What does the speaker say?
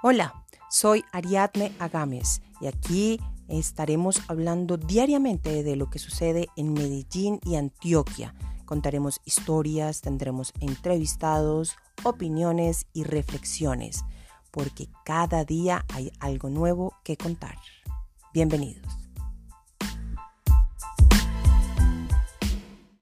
Hola, soy Ariadne Agames y aquí estaremos hablando diariamente de lo que sucede en Medellín y Antioquia. Contaremos historias, tendremos entrevistados, opiniones y reflexiones, porque cada día hay algo nuevo que contar. Bienvenidos.